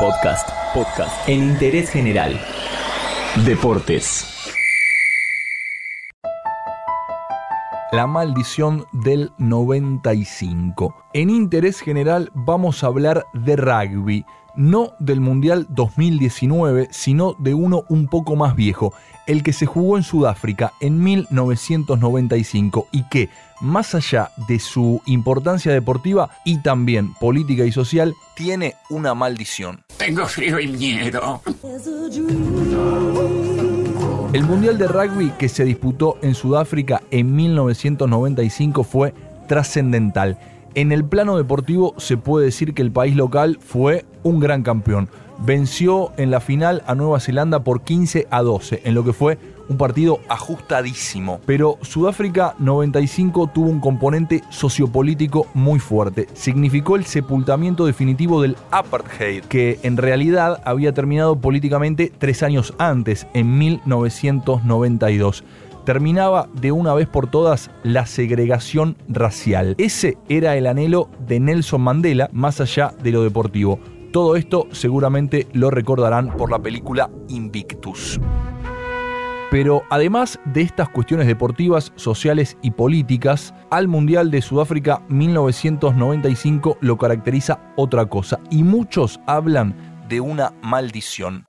Podcast. Podcast. En interés general. Deportes. La maldición del 95. En interés general vamos a hablar de rugby, no del Mundial 2019, sino de uno un poco más viejo, el que se jugó en Sudáfrica en 1995 y que, más allá de su importancia deportiva y también política y social, tiene una maldición. Tengo frío y miedo. El Mundial de Rugby que se disputó en Sudáfrica en 1995 fue trascendental. En el plano deportivo se puede decir que el país local fue un gran campeón. Venció en la final a Nueva Zelanda por 15 a 12, en lo que fue un partido ajustadísimo. Pero Sudáfrica 95 tuvo un componente sociopolítico muy fuerte. Significó el sepultamiento definitivo del apartheid, que en realidad había terminado políticamente tres años antes, en 1992 terminaba de una vez por todas la segregación racial. Ese era el anhelo de Nelson Mandela, más allá de lo deportivo. Todo esto seguramente lo recordarán por la película Invictus. Pero además de estas cuestiones deportivas, sociales y políticas, al Mundial de Sudáfrica 1995 lo caracteriza otra cosa y muchos hablan de una maldición.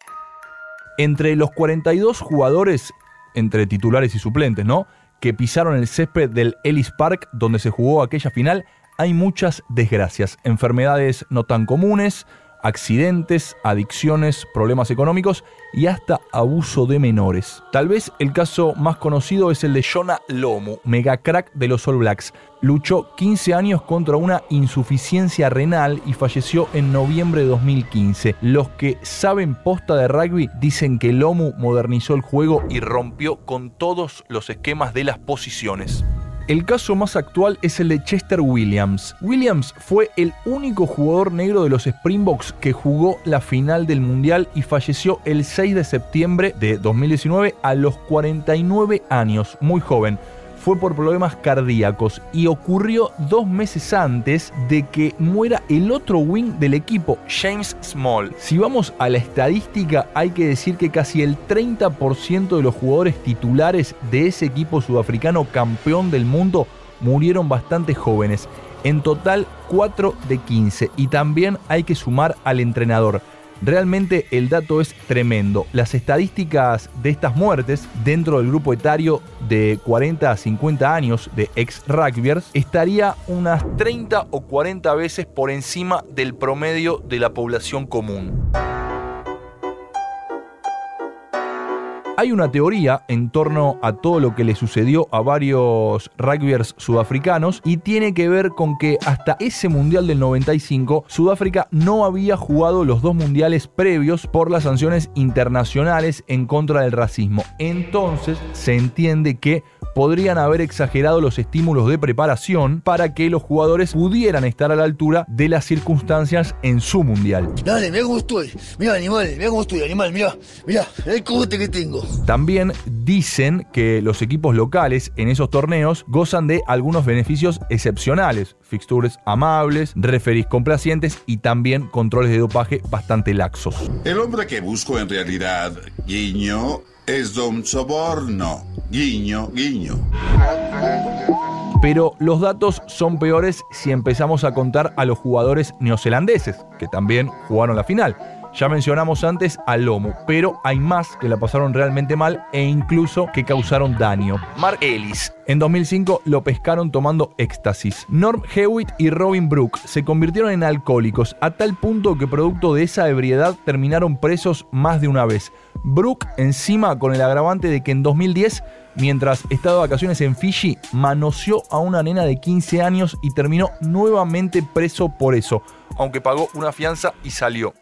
Entre los 42 jugadores, entre titulares y suplentes, ¿no? Que pisaron el césped del Ellis Park donde se jugó aquella final, hay muchas desgracias, enfermedades no tan comunes, accidentes, adicciones, problemas económicos y hasta abuso de menores. Tal vez el caso más conocido es el de Jonah Lomu, mega crack de los All Blacks. Luchó 15 años contra una insuficiencia renal y falleció en noviembre de 2015. Los que saben posta de rugby dicen que Lomu modernizó el juego y rompió con todos los esquemas de las posiciones. El caso más actual es el de Chester Williams. Williams fue el único jugador negro de los Springboks que jugó la final del Mundial y falleció el 6 de septiembre de 2019 a los 49 años, muy joven fue por problemas cardíacos y ocurrió dos meses antes de que muera el otro wing del equipo, James Small. Si vamos a la estadística, hay que decir que casi el 30% de los jugadores titulares de ese equipo sudafricano campeón del mundo murieron bastante jóvenes. En total, 4 de 15. Y también hay que sumar al entrenador. Realmente el dato es tremendo. Las estadísticas de estas muertes dentro del grupo etario de 40 a 50 años de ex rugbyers estaría unas 30 o 40 veces por encima del promedio de la población común. Hay una teoría en torno a todo lo que le sucedió a varios rugbyers sudafricanos y tiene que ver con que hasta ese mundial del 95 Sudáfrica no había jugado los dos mundiales previos por las sanciones internacionales en contra del racismo. Entonces se entiende que podrían haber exagerado los estímulos de preparación para que los jugadores pudieran estar a la altura de las circunstancias en su mundial. Dale, mira cómo estoy. Mira, animal, mira cómo estoy, animal, mira, mira, el cogote que tengo. También dicen que los equipos locales en esos torneos gozan de algunos beneficios excepcionales, fixtures amables, referís complacientes y también controles de dopaje bastante laxos. El hombre que busco en realidad, guiño, es Don Soborno. Guiño, guiño. Pero los datos son peores si empezamos a contar a los jugadores neozelandeses, que también jugaron la final. Ya mencionamos antes a Lomo, pero hay más que la pasaron realmente mal e incluso que causaron daño. Mark Ellis. En 2005 lo pescaron tomando éxtasis. Norm Hewitt y Robin Brooke se convirtieron en alcohólicos a tal punto que producto de esa ebriedad terminaron presos más de una vez. Brooke encima con el agravante de que en 2010 mientras estaba de vacaciones en Fiji, manoseó a una nena de 15 años y terminó nuevamente preso por eso, aunque pagó una fianza y salió.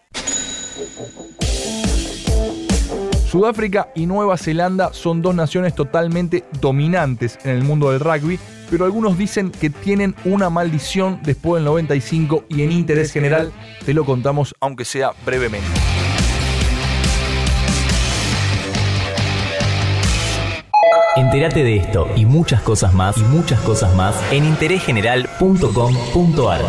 Sudáfrica y Nueva Zelanda son dos naciones totalmente dominantes en el mundo del rugby, pero algunos dicen que tienen una maldición después del 95 y en interés general te lo contamos aunque sea brevemente. Entérate de esto y muchas cosas más y muchas cosas más en interésgeneral.com.ar.